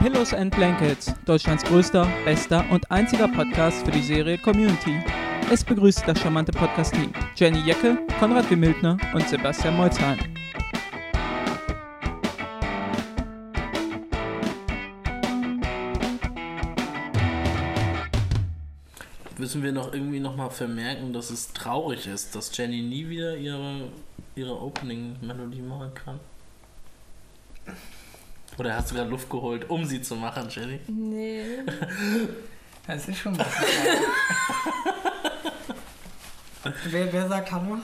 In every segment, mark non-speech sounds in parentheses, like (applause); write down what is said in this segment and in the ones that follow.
Pillows and Blankets, Deutschlands größter, bester und einziger Podcast für die Serie Community. Es begrüßt das charmante Podcast-Team Jenny Jecke, Konrad Wimildner und Sebastian Molzheim. Müssen wir noch irgendwie noch mal vermerken, dass es traurig ist, dass Jenny nie wieder ihre, ihre Opening-Melodie machen kann? Oder hast du gerade Luft geholt, um sie zu machen, Jenny? Nee. (laughs) Das ist schon was. (laughs) wer, wer sagt Hallo?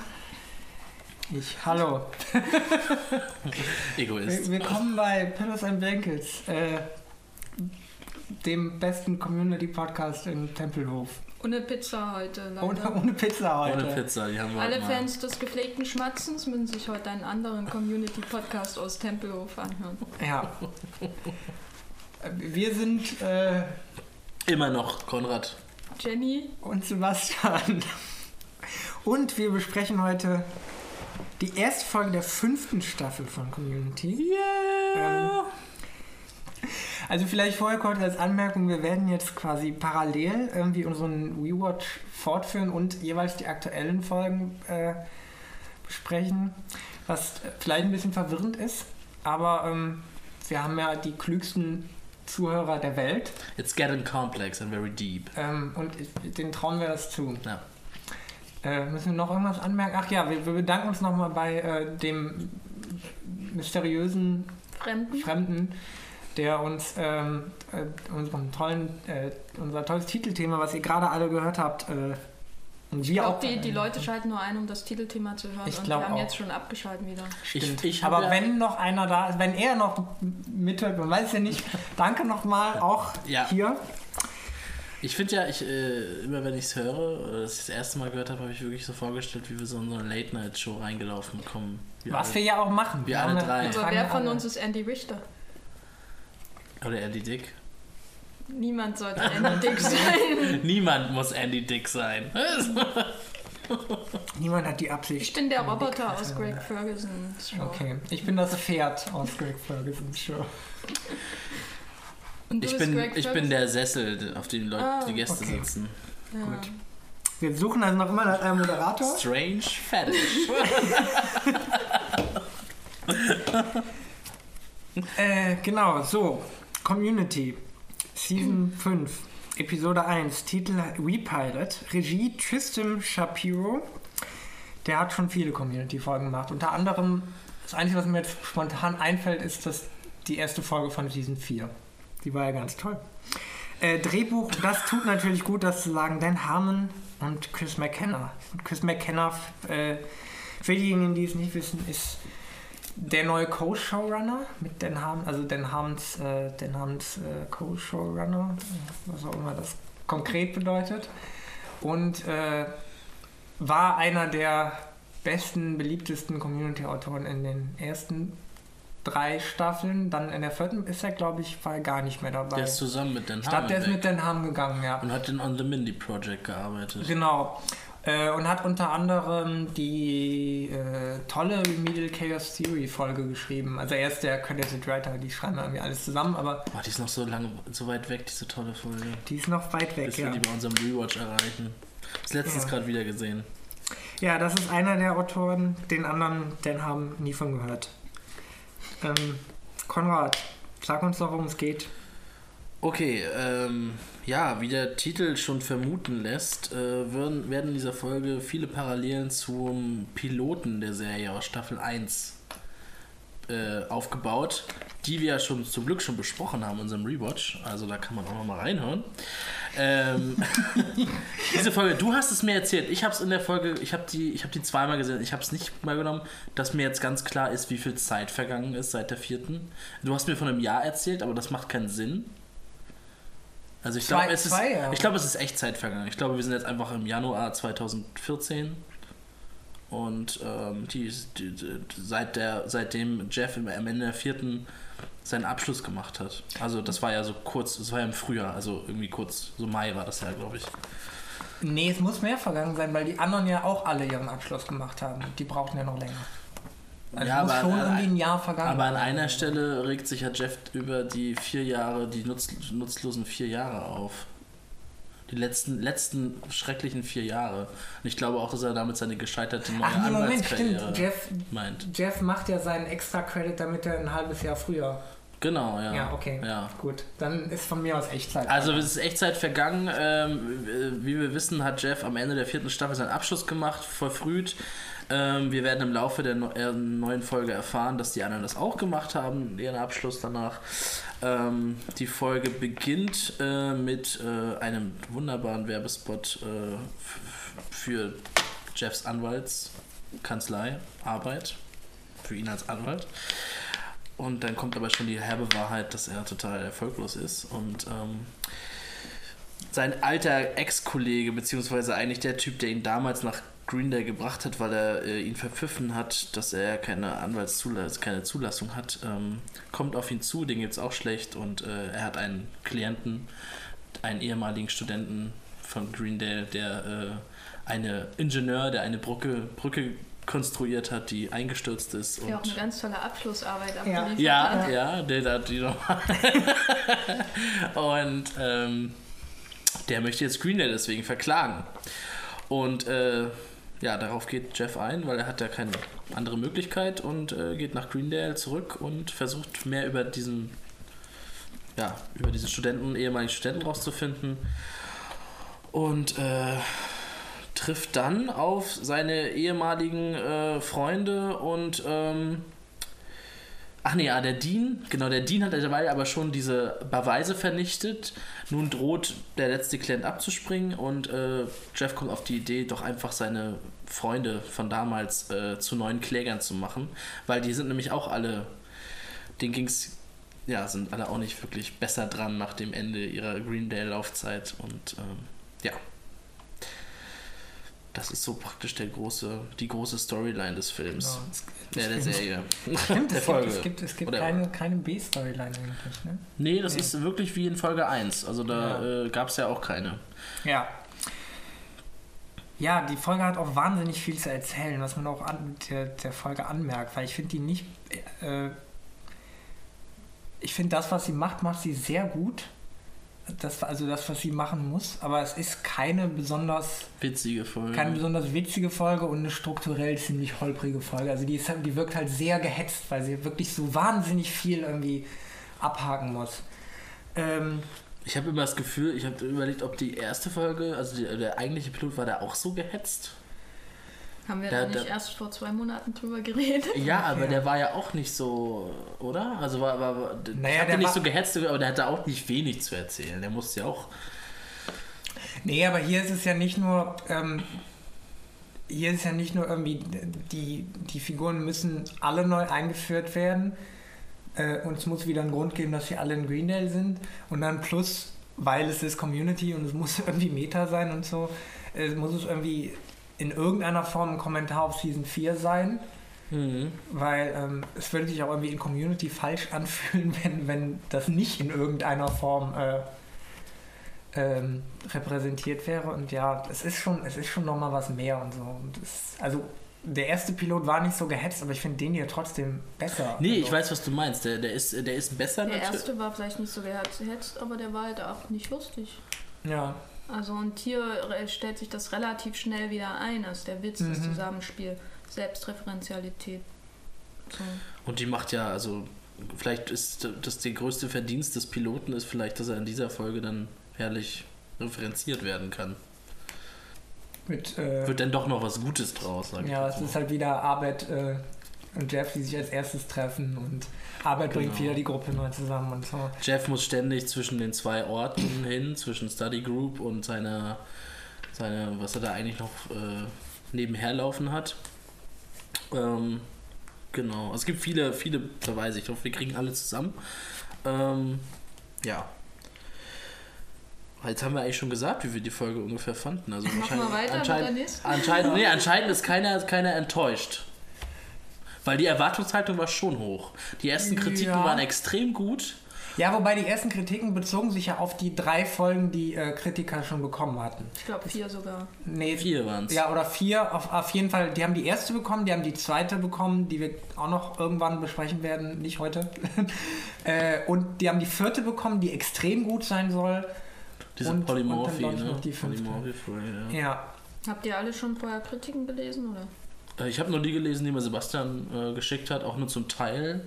Ich. Hallo. (laughs) Egoist. Wir- Willkommen bei Pillows and Blankets, äh, dem besten Community-Podcast in Tempelhof. Ohne Pizza heute, leider. Ohne, ohne Pizza heute. Ohne Pizza, die haben wir Alle. Fans des gepflegten Schmatzens müssen sich heute einen anderen Community-Podcast aus Tempelhof anhören. Ja. Äh, Wir sind äh, Immer noch, Konrad. Jenny, und Sebastian. Und wir besprechen heute die erste Folge der fünften Staffel von Community. Ähm, (laughs) also vielleicht vorher kurz als Anmerkung, wir werden jetzt quasi parallel irgendwie unseren Rewatch fortführen und jeweils die aktuellen Folgen äh, besprechen, was vielleicht ein bisschen verwirrend ist, aber ähm, wir haben ja die klügsten Zuhörer der Welt It's getting complex and very deep. ähm, und denen trauen wir das zu. Ja. Äh, müssen wir noch irgendwas anmerken? Ach ja, wir, wir bedanken uns nochmal bei äh, dem mysteriösen Fremden. Fremden, der uns ähm, äh, unseren tollen, äh, unser tolles Titelthema, was ihr gerade alle gehört habt, äh, und Ich wir auch. glaube, die, die Leute schalten nur ein, um das Titelthema zu hören. Ich und glaub wir haben auch. jetzt schon abgeschalten wieder. Stimmt. Ich- ich Aber ja- wenn noch einer da ist, wenn er noch mithört, man weiß ja nicht, (laughs) danke nochmal auch Ja. hier. Ich finde ja, ich, äh, immer wenn ich es höre, oder das ich das erste Mal gehört habe, habe ich wirklich so vorgestellt, wie wir so in so eine Late-Night-Show reingelaufen kommen. Wir Was alle- wir ja auch machen. wir haben alle drei. wir Aber wer von uns ist Andy Richter? Oder Andy Dick. Niemand sollte Andy Dick (laughs) sein. Niemand muss Andy Dick sein. (laughs) Niemand hat die Absicht. Ich bin der Andy Roboter Dick aus Greg. Fergusons Show. Okay, ich bin das Pferd aus Greg Fergusons Show. Und du Ich bin, Greg ich bin der Sessel, auf dem die Leute, Ah, die Gäste okay. sitzen. Ja. Gut. Wir suchen also noch immer nach einem Moderator. Strange Fetish. (laughs) Äh, genau, so. Community. Season 5. Episode 1. Titel Repilot. Regie Tristan Shapiro. Der hat schon viele Community-Folgen gemacht. Unter anderem, das Einzige, was mir jetzt spontan einfällt, ist das die erste Folge von Season 4. Die war ja ganz toll. Äh, Drehbuch, das tut natürlich gut, das zu sagen. Dan Harmon und Chris McKenna. Chris McKenna, äh, für diejenigen, die es nicht wissen, ist der neue Co-Showrunner mit Dan Harmon, also Dan Harmons, äh, Dan Harmons äh, Co-Showrunner, was auch immer das konkret bedeutet. Und äh, war einer der besten, beliebtesten Community-Autoren in den ersten drei Staffeln. Dann in der vierten ist er, glaube ich, war gar nicht mehr dabei. Der ist zusammen mit Dan ich glaube, der ist mit weg Dan Harmon gegangen, ja. und hat in On the Mindy Project gearbeitet. Genau. Äh, und hat unter anderem die äh, tolle Remedial Chaos Theory Folge geschrieben. Also er ist der Credited Writer, die schreiben irgendwie alles zusammen, aber Boah, die ist noch so lange, so weit weg, diese tolle Folge. die ist noch weit weg. Bis wir Ja. die bei unserem Rewatch erreichen. Das letztens Ja. gerade wieder gesehen. ja, das ist einer der Autoren, den anderen, den haben nie von gehört. Ähm, Konrad, sag uns doch, worum es geht. Okay, ähm, ja, wie der Titel schon vermuten lässt, äh, werden, werden in dieser Folge viele Parallelen zum Piloten der Serie aus Staffel 1 äh, aufgebaut, die wir ja schon zum Glück schon besprochen haben in unserem Rewatch. Also da kann man auch noch mal reinhören. Ähm, (laughs) diese Folge, du hast es mir erzählt. Ich habe es in der Folge, ich habe die, ich habe die zweimal gesehen. Ich habe es nicht mal genommen, dass mir jetzt ganz klar ist, wie viel Zeit vergangen ist seit der vierten. Du hast mir von einem Jahr erzählt, aber das macht keinen Sinn. Also ich glaube, es ist, ich glaube, es ist echt Zeit vergangen. Ich glaube, wir sind jetzt einfach im Januar 2014 und ähm, die, die, die, seit der, seitdem Jeff im, am Ende der vierten seinen Abschluss gemacht hat. Also das war ja so kurz, das war ja im Frühjahr, also irgendwie kurz, so Mai war das ja, glaube ich. Nee, es muss mehr vergangen sein, weil die anderen ja auch alle ihren Abschluss gemacht haben. Die brauchten ja noch länger. Also Ja, muss aber- schon irgendwie ein Jahr vergangen Aber an einer Stelle regt sich ja Jeff über die vier Jahre, die nutz, nutzlosen vier Jahre auf. Die letzten, letzten schrecklichen vier Jahre. Und ich glaube auch, dass er damit seine gescheiterte neue Ach nee, Moment, stimmt. Jeff, meint. Jeff macht ja seinen extra Credit, damit er ein halbes Jahr früher. Genau, ja. Ja, okay. Ja. Gut, dann ist von mir aus Echtzeit. Also es ist Echtzeit vergangen. Ähm, wie wir wissen, hat Jeff am Ende der vierten Staffel seinen Abschluss gemacht, verfrüht. Ähm, wir werden im Laufe der äh, neuen Folge erfahren, dass die anderen das auch gemacht haben, ihren Abschluss danach. Ähm, die Folge beginnt äh, mit äh, einem wunderbaren Werbespot äh, für Jeffs Anwaltskanzlei, Arbeit, für ihn als Anwalt. Und dann kommt aber schon die herbe Wahrheit, dass er total erfolglos ist. Und ähm, sein alter Ex-Kollege, beziehungsweise eigentlich der Typ, der ihn damals nach Greendale gebracht hat, weil er äh, ihn verpfiffen hat, dass er keine Anwaltszulassung, keine Zulassung hat, ähm, kommt auf ihn zu, den geht's auch schlecht und äh, er hat einen Klienten, einen ehemaligen Studenten von Greendale, der äh, eine Ingenieur, der eine Brücke, Brücke konstruiert hat, die eingestürzt ist. Ja, auch und eine ganz tolle Abschlussarbeit Ja. abgeliefert ja, hat. ja, der da die nochmal. (laughs) und ähm, der möchte jetzt Greendale deswegen verklagen. Und äh, ja, darauf geht Jeff ein, weil er hat ja keine andere Möglichkeit und äh, geht nach Greendale zurück und versucht mehr über diesen, ja, über diesen Studenten, ehemaligen Studenten rauszufinden. Und äh, trifft dann auf seine ehemaligen äh, Freunde und ähm, ach nee, ja, der Dean, genau, der Dean hat dabei aber schon diese Beweise vernichtet. Nun droht der letzte Klient abzuspringen und äh, Jeff kommt auf die Idee, doch einfach seine Freunde von damals äh, zu neuen Klägern zu machen, weil die sind nämlich auch alle, denen ging's ja, sind alle auch nicht wirklich besser dran nach dem Ende ihrer Greendale-Laufzeit und ähm, ja. Das ist so praktisch der große, die große Storyline des Films. Genau. Ja, der Serie. Stimmt, (laughs) der es Folge. gibt, es gibt, es gibt Oder- keine, keine B-Storyline eigentlich. Ne? Nee, das Nee. ist wirklich wie in Folge 1. Also da Ja. äh, gab es ja auch keine. Ja. Ja, die Folge hat auch wahnsinnig viel zu erzählen, was man auch an der, der Folge anmerkt, weil ich finde die nicht. Äh, ich finde das, was sie macht, macht sie sehr gut. Das, also das, was sie machen muss, aber es ist keine besonders, Witzige Folge. keine besonders witzige Folge und eine strukturell ziemlich holprige Folge. Also die, ist, halt- die wirkt halt sehr gehetzt, weil sie wirklich so wahnsinnig viel irgendwie abhaken muss. Ähm, ich habe immer das Gefühl, ich habe überlegt, ob die erste Folge, also die, der eigentliche Pilot, war der auch so gehetzt? Haben wir Da- da, nicht da- erst vor zwei Monaten drüber geredet? Ja, aber Ja. der war ja auch nicht so, oder? Also war, war, war Naja, der nicht war- so gehetzt, aber der hatte auch nicht wenig zu erzählen. Der musste ja auch. Nee, aber hier ist es ja nicht nur, ähm, hier ist ja nicht nur irgendwie, die, die Figuren müssen alle neu eingeführt werden äh, und es muss wieder einen Grund geben, dass sie alle in Greendale sind und dann plus, weil es ist Community und es muss (laughs) irgendwie Meta sein und so, äh, muss es irgendwie in irgendeiner Form ein Kommentar auf Season 4 sein, Mhm. weil ähm, es würde sich auch irgendwie in Community falsch (laughs) anfühlen, wenn, wenn das nicht in irgendeiner Form äh, ähm, repräsentiert wäre. Und ja, es ist schon, es ist schon nochmal was mehr und so. Und es, also der erste Pilot war nicht so gehetzt, aber ich finde den hier trotzdem besser. Nee, ich also, weiß, was du meinst. Der, der, ist, der ist besser Der natürlich. erste war vielleicht nicht so gehetzt, aber der war halt auch nicht lustig. Ja, Also und hier stellt sich das relativ schnell wieder ein, als der Witz, das Mhm. Zusammenspiel, Selbstreferenzialität. So. Und die macht ja, also vielleicht ist das der größte Verdienst des Piloten ist vielleicht, dass er in dieser Folge dann herrlich referenziert werden kann. mit, äh, Wird dann doch noch was Gutes draus, sag ich ja, es mal. ist halt wieder Arbeit äh, und Jeff, die sich als erstes treffen und Arbeit bringt Genau. wieder die Gruppe neu zusammen und so. Jeff muss ständig zwischen den zwei Orten (clears throat) hin, zwischen Study Group und seiner, seine, was er da eigentlich noch äh, nebenher laufen hat. Ähm, genau. Es gibt viele, viele Verweise. Ich hoffe, wir kriegen alle zusammen. Ähm, ja. Jetzt haben wir eigentlich schon gesagt, wie wir die Folge ungefähr fanden. Also Machen wir wahrscheinlich- weiter anscheinend, anscheinend, nee, (laughs) anscheinend ist keiner, keiner enttäuscht. Weil die Erwartungshaltung war schon hoch. Die ersten Kritiken Ja. waren extrem gut. Ja, wobei die ersten Kritiken bezogen sich ja auf die drei Folgen, die äh, Kritiker schon bekommen hatten. Ich glaube vier sogar. Nee, Vier waren's. Ja, oder vier. Auf, auf jeden Fall, die haben die erste bekommen, die haben die zweite bekommen, die wir auch noch irgendwann besprechen werden, nicht heute. (laughs) äh, und die haben die vierte bekommen, die extrem gut sein soll. Diese Und- und dann Polymorphie, ich ne? noch die fünfte. Polymorphie, ja. Ja. Habt ihr alle schon vorher Kritiken gelesen oder? Äh, Ich habe nur die gelesen, die mir Sebastian äh, geschickt hat, auch nur zum Teil.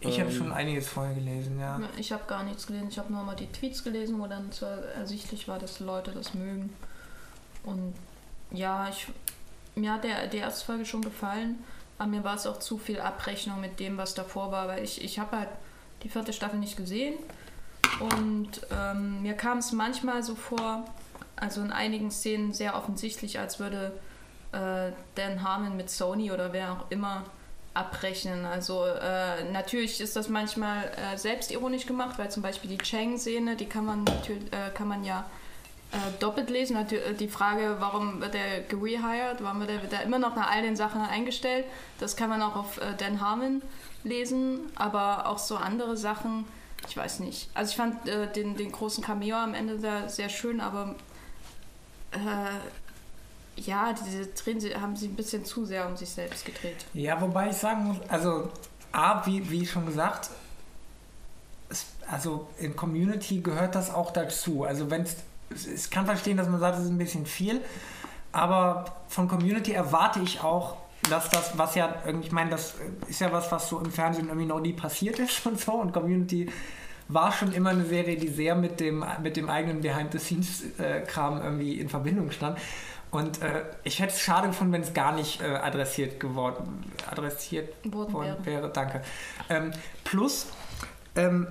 Ich habe Ähm, schon einiges vorher gelesen, ja. Ich habe gar nichts gelesen. Ich habe nur mal die Tweets gelesen, wo dann zwar ersichtlich war, dass Leute das mögen. Und ja, ich, mir hat der, die erste Folge schon gefallen, aber mir war es auch zu viel Abrechnung mit dem, was davor war, weil ich, ich habe halt die vierte Staffel nicht gesehen. Und ähm, mir kam es manchmal so vor, also in einigen Szenen sehr offensichtlich, als würde äh, Dan Harmon mit Sony oder wer auch immer abrechnen. Also äh, natürlich ist das manchmal äh, selbstironisch gemacht, weil zum Beispiel die Chang-Szene, die kann man natürlich, äh, kann man ja äh, doppelt lesen. Äh, die Frage, warum wird er gerehired, warum wird er, wird er immer noch nach all den Sachen eingestellt, das kann man auch auf äh, Dan Harmon lesen, aber auch so andere Sachen, ich weiß nicht. Also ich fand den, den großen Cameo am Ende da sehr schön, aber ja, diese sie, haben sie ein bisschen zu sehr um sich selbst gedreht. Ja, wobei ich sagen muss, also A, wie, wie schon gesagt, es, also in Community gehört das auch dazu. Also wenn es, ich kann verstehen, dass man sagt, es ist ein bisschen viel, aber von Community erwarte ich auch, dass das, was ja, ich meine, das ist ja was, was so im Fernsehen irgendwie noch nie passiert ist und so und Community war schon immer eine Serie, die sehr mit dem, mit dem eigenen Behind-the-Scenes-Kram irgendwie in Verbindung stand. Und äh, ich hätte es schade gefunden, wenn es gar nicht äh, adressiert geworden, adressiert Worden worden wäre. wäre. Danke. Ähm, plus, ähm,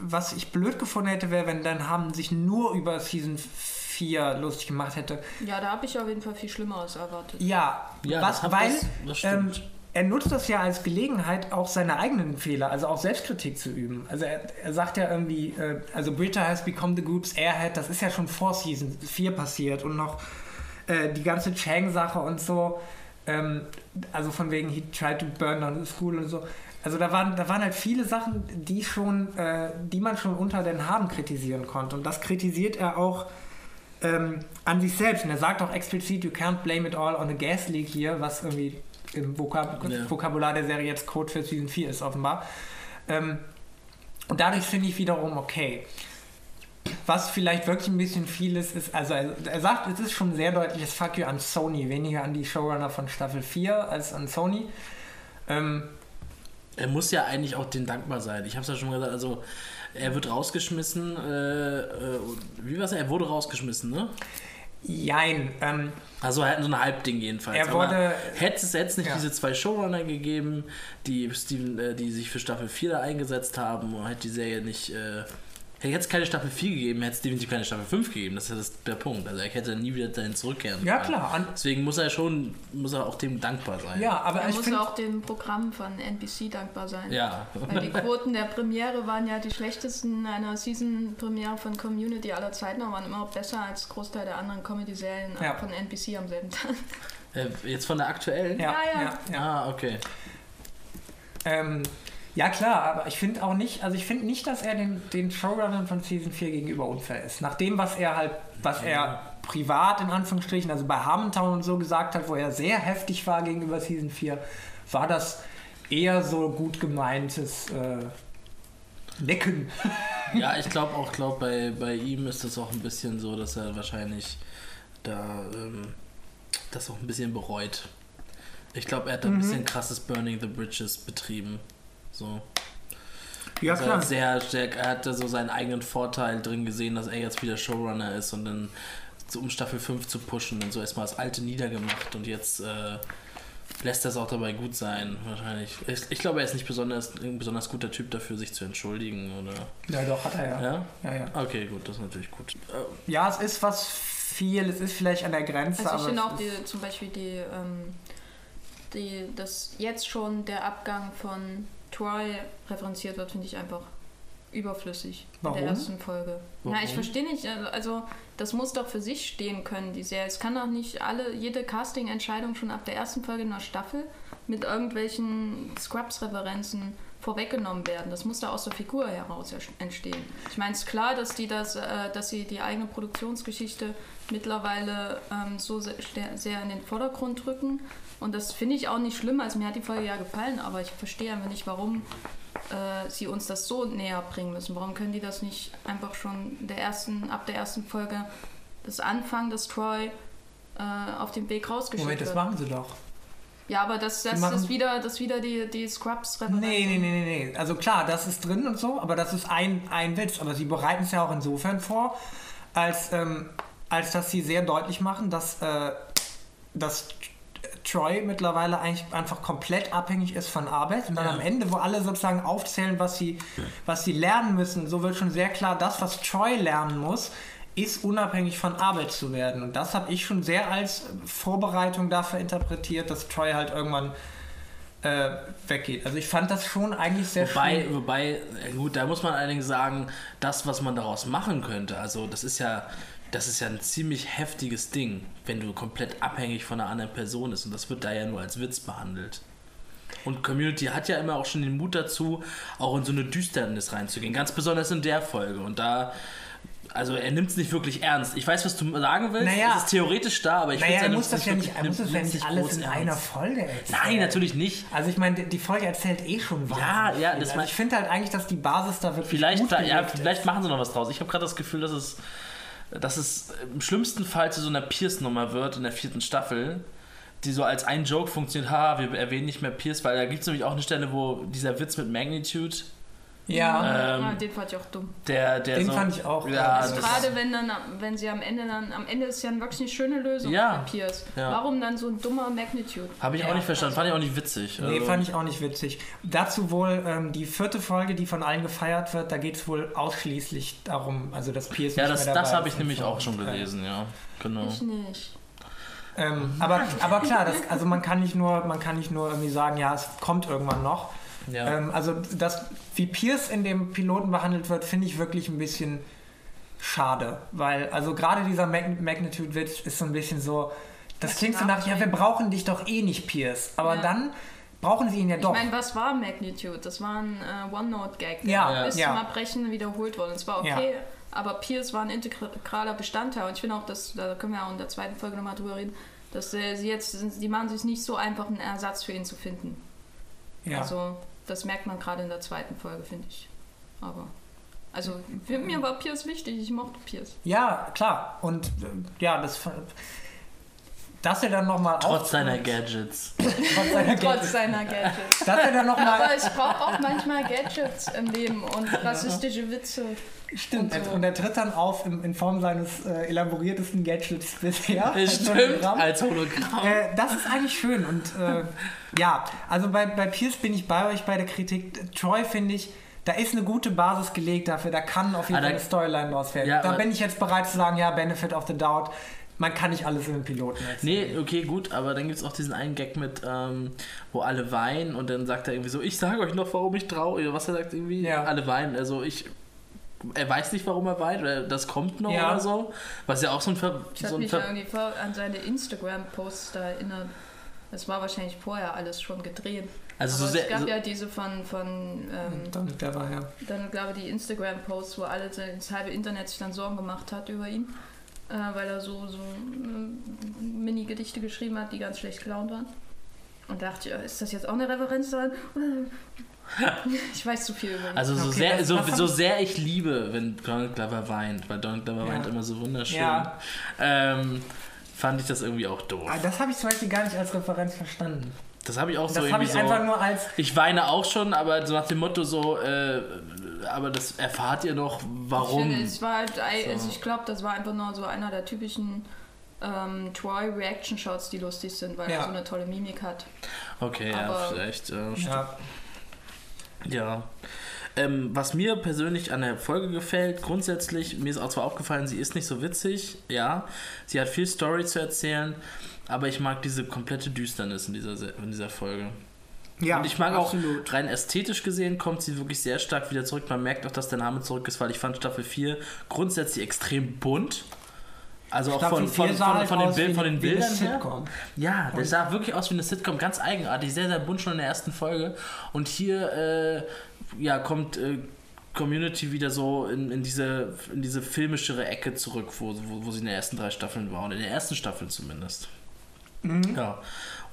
was ich blöd gefunden hätte, wäre, wenn dann haben sich nur über Season 4 lustig gemacht hätte. Ja, da habe ich auf jeden Fall viel Schlimmeres erwartet. Ja, Ja, was, das weil das- das ähm, stimmt. Er nutzt das ja als Gelegenheit, auch seine eigenen Fehler, also auch Selbstkritik zu üben. Also er, er sagt ja irgendwie, äh, also Britta has become the group's airhead, das ist ja schon vor Season 4 passiert und noch äh, die ganze Chang-Sache und so, ähm, also von wegen he tried to burn down the school und so. Also da waren, da waren halt viele Sachen, die schon, äh, die man schon unter den Haaren kritisieren konnte. Und das kritisiert er auch ähm, an sich selbst. Und er sagt auch explizit, you can't blame it all on the gas leak hier, was irgendwie im Vokab Ja. Vokabular der Serie jetzt Code für Season 4 ist, offenbar. Ähm, und dadurch finde ich wiederum okay. Was vielleicht wirklich ein bisschen viel ist, ist, also er, sagt, es ist schon sehr deutliches Fuck you an Sony, weniger an die Showrunner von Staffel 4 als an Sony. Ähm, Er muss ja eigentlich auch denen dankbar sein. Ich habe es ja schon gesagt, also er wird rausgeschmissen. Äh, äh, wie war es? Er wurde rausgeschmissen, ne? Jein. Ähm, Also er hat so ein Halbding jedenfalls. Er wurde- hätte es jetzt nicht Ja. diese zwei Showrunner gegeben, die Steven, äh, die sich für Staffel 4 da eingesetzt haben, hätte die Serie nicht. Äh, hätte es keine Staffel 4 gegeben, hätte es definitiv keine Staffel 5 gegeben. Das ist ja das, der Punkt. Also er hätte nie wieder dahin zurückkehren. ja, können. klar. Deswegen muss er schon, muss er auch dem dankbar sein. ja, aber Er ich muss auch dem Programm von NBC dankbar sein. Ja. Weil die Quoten der Premiere waren ja die schlechtesten einer Season-Premiere von Community aller Zeiten, aber waren immer noch besser als Großteil der anderen Comedy-Serien Ja. von NBC am selben Tag. Äh, jetzt von der aktuellen? Ja, Ja, ja, ja. ja. Ah, okay. Ähm, ja, klar, aber ich finde auch nicht, also ich finde nicht, dass er den, den Showrunnern von Season 4 gegenüber unfair ist. Nach dem, was er halt, was er privat in Anführungsstrichen, also bei Harmontown und so gesagt hat, wo er sehr heftig war gegenüber Season 4, war das eher so gut gemeintes äh, Necken. (laughs) Ja, ich glaube auch, glaub, bei, bei ihm ist es auch ein bisschen so, dass er wahrscheinlich da ähm, das auch ein bisschen bereut. Ich glaube, er hat da ein Mhm. bisschen krasses Burning the Bridges betrieben. So. Ja, also klar. Sehr, sehr, er hatte so seinen eigenen Vorteil drin gesehen, dass er jetzt wieder Showrunner ist und dann so um Staffel 5 zu pushen und so erstmal das alte niedergemacht und jetzt äh, lässt er es auch dabei gut sein, wahrscheinlich. Ich, ich glaube, er ist nicht besonders ein besonders guter Typ dafür, sich zu entschuldigen, oder? Ja, doch, hat er ja. Ja? Ja, ja. Okay, gut, das ist natürlich gut. Äh, ja es ist was viel, es ist vielleicht an der Grenze, Also ich aber. finde auch die, zum Beispiel die, ähm, die, dass jetzt schon der Abgang von Troy referenziert wird, finde ich einfach überflüssig in Warum? der ersten Folge. Warum? Ja, ich verstehe nicht. also- Also das muss doch für sich stehen können, die Serie. Es kann doch nicht alle, jede Casting-Entscheidung schon ab der ersten Folge in der Staffel mit irgendwelchen Scrubs-Referenzen vorweggenommen werden. Das muss da aus der Figur heraus entstehen. Ich meine, es ist klar, dass die das, äh, dass sie die eigene Produktionsgeschichte mittlerweile ähm, so sehr, sehr in den Vordergrund drücken. Und das finde ich auch nicht schlimm. Also mir hat die Folge ja gefallen, aber ich verstehe einfach nicht, warum äh, sie uns das so näher bringen müssen. Warum können die das nicht einfach schon der ersten, ab der ersten Folge das Anfang, dass Troy äh, auf dem Weg rausgeschickt Moment, das wird? machen sie doch. Ja, aber das, das, das wieder, das wieder die, die scrubs Nee, nee, nee, nee, nee. Also klar, das ist drin und so, aber das ist ein, ein Witz. Aber sie bereiten es ja auch insofern vor, als, ähm, als dass sie sehr deutlich machen, dass, äh, dass Troy mittlerweile eigentlich einfach komplett abhängig ist von Arbeit. Und dann am Ende, wo alle sozusagen aufzählen, was sie, was sie lernen müssen, so wird schon sehr klar, das, was Troy lernen muss, ist unabhängig von Arbeit zu werden. Und das habe ich schon sehr als Vorbereitung dafür interpretiert, dass Troy halt irgendwann äh, weggeht. Also ich fand das schon eigentlich sehr Wobei, schön. wobei, äh, gut, da muss man allerdings sagen, das, was man daraus machen könnte, also das ist ja, das ist ja ein ziemlich heftiges Ding, wenn du komplett abhängig von einer anderen Person bist. Und das wird da ja nur als Witz behandelt. Und Community hat ja immer auch schon den Mut dazu, auch in so eine Düsternis reinzugehen. Ganz besonders in der Folge. Und da, also er nimmt es nicht wirklich ernst. Ich weiß, was du sagen willst. Naja. es ist theoretisch da, aber ich Naja, er finde, muss das ja nicht, er muss das ja nicht alles in ernst. einer Folge erzählen. Nein, natürlich nicht. Also ich meine, die- Folge erzählt eh schon was. Ja, ja, das also ich finde halt eigentlich, dass die Basis da wirklich Vielleicht, gut ja, gelegt ist. vielleicht machen sie noch was draus. Ich habe gerade das Gefühl, dass es, dass es im schlimmsten Fall zu so einer Pierce-Nummer wird in der vierten Staffel, die so als ein Joke funktioniert. Ha, wir erwähnen nicht mehr Pierce, weil da gibt es nämlich auch eine Stelle, wo dieser Witz mit Magnitude, Ja, Ähm, ja, den fand ich auch dumm. der, der Den so, fand ich auch, Ja, also Gerade wenn dann, wenn sie am Ende dann, am Ende ist ja wirklich eine schöne Lösung Ja. für Pierce. Ja. Warum dann so ein dummer Magnitude? habe ich auch Ja, nicht verstanden. Fand ich auch nicht witzig. nee, Also- fand ich auch nicht witzig. Dazu wohl ähm, die vierte Folge, die von allen gefeiert wird, da geht es wohl ausschließlich darum, also dass Pierce ja, nicht das, mehr das habe ich nämlich auch schon gelesen, ja. Genau. Ich nicht. Ähm, aber, aber klar, das, also man kann nicht nur, man kann nicht nur irgendwie sagen, ja, es kommt irgendwann noch. Ja. Ähm, also das, wie Pierce in dem Piloten behandelt wird, finde ich wirklich ein bisschen schade, weil also gerade dieser Mag Magnitude-Witz ist so ein bisschen so, das Das klingt so nach, ja, wir brauchen dich doch eh nicht, Pierce, aber Ja. dann brauchen sie ihn ja Ich doch. meine, was war Magnitude? Das war ein äh, One-Note-Gag, der Ja, bis ja. zum Erbrechen wiederholt wurde. Und es war okay, aber Pierce war ein integraler Bestandteil. Und ich finde auch, dass, da können wir auch in der zweiten Folge nochmal drüber reden, dass äh, sie jetzt, die machen sich nicht so einfach, einen Ersatz für ihn zu finden. ja. Also, das merkt man gerade in der zweiten Folge, finde ich. Aber, also, für mir war Pierce wichtig, ich mochte Pierce. ja, klar. Und äh, ja, das dass er dann nochmal Trotz seiner Gadgets. (laughs) trotz seiner Trotz Gadgets, seiner Gadgets. dass er dann nochmal Aber ich brauche auch manchmal Gadgets im Leben und rassistische Witze. Stimmt, Und so. und er tritt dann auf in, in Form seines äh, elaboriertesten Gadgets bisher. als Stimmt, Hologramm. als Hologramm. Äh, das ist eigentlich schön und äh, ja, also bei, bei Pierce bin ich bei euch bei der Kritik. Troy finde ich, da ist eine gute Basis gelegt dafür, da kann auf jeden Ah, Fall eine Storyline draus werden. Ja, da bin ich jetzt bereit zu sagen, ja, Benefit of the Doubt, man kann nicht alles in den Piloten erzählen. Nee, okay, gut, aber dann gibt es auch diesen einen Gag mit, ähm, wo alle weinen und dann sagt er irgendwie so, ich sage euch noch, warum ich traue. Was er sagt irgendwie, Ja. alle weinen. Also ich, er weiß nicht, warum er weint, oder das kommt noch Ja. oder so. Was ja auch so ein Ver... Ich So habe ein mich Ver irgendwie vor, an seine Instagram-Posts da erinnert. Das war wahrscheinlich vorher alles schon gedreht. also Aber so sehr... es gab So, ja diese von, von ähm, Dann, der war ja. dann glaube ich die Instagram-Posts, wo alle das halbe Internet sich dann Sorgen gemacht hat über ihn, äh, weil er so, so äh, Mini-Gedichte geschrieben hat, die ganz schlecht gelaunt waren. Und dachte, ja, ist das jetzt auch eine Referenz daran? (laughs) Ich weiß zu viel über ihn. also so, Okay, sehr, so, so ich- sehr ich liebe, wenn Donald Glover weint, weil Donald Glover Ja. weint immer so wunderschön, Ja. ähm, fand ich das irgendwie auch doof. Ah, Das habe ich zum Beispiel gar nicht als Referenz verstanden. Das habe ich auch so Das habe irgendwie ich so... einfach nur als. Ich weine auch schon, aber so nach dem Motto so, äh, aber das erfahrt ihr doch, Ich warum. finde, es war halt, also ich glaube, das war einfach nur so einer der typischen ähm, Troy-Reaction-Shots, die lustig sind, weil Ja. er so eine tolle Mimik hat. Okay, ja, Aber- vielleicht. Äh, Ja, Ja. Ähm, was mir persönlich an der Folge gefällt, grundsätzlich, mir ist auch zwar aufgefallen, sie ist nicht so witzig, ja. Sie hat viel Story zu erzählen, aber ich mag diese komplette Düsternis in dieser, Se- in dieser Folge. Ja Und ich mag absolut. auch, rein ästhetisch gesehen, kommt sie wirklich sehr stark wieder zurück. Man merkt auch, dass der Name zurück ist, weil ich fand Staffel 4 grundsätzlich extrem bunt. Also auch Staffel von, von, von, halt von, den, Bild, wie- von den Bildern her. Sitcom. Ja, der sah wirklich aus wie eine Sitcom, ganz eigenartig, sehr, sehr bunt schon in der ersten Folge. Und hier äh, ja, kommt äh, Community wieder so in, in, diese, in diese filmischere Ecke zurück, wo, wo, wo sie in den ersten drei Staffeln war. Und in der ersten Staffel zumindest. Ja.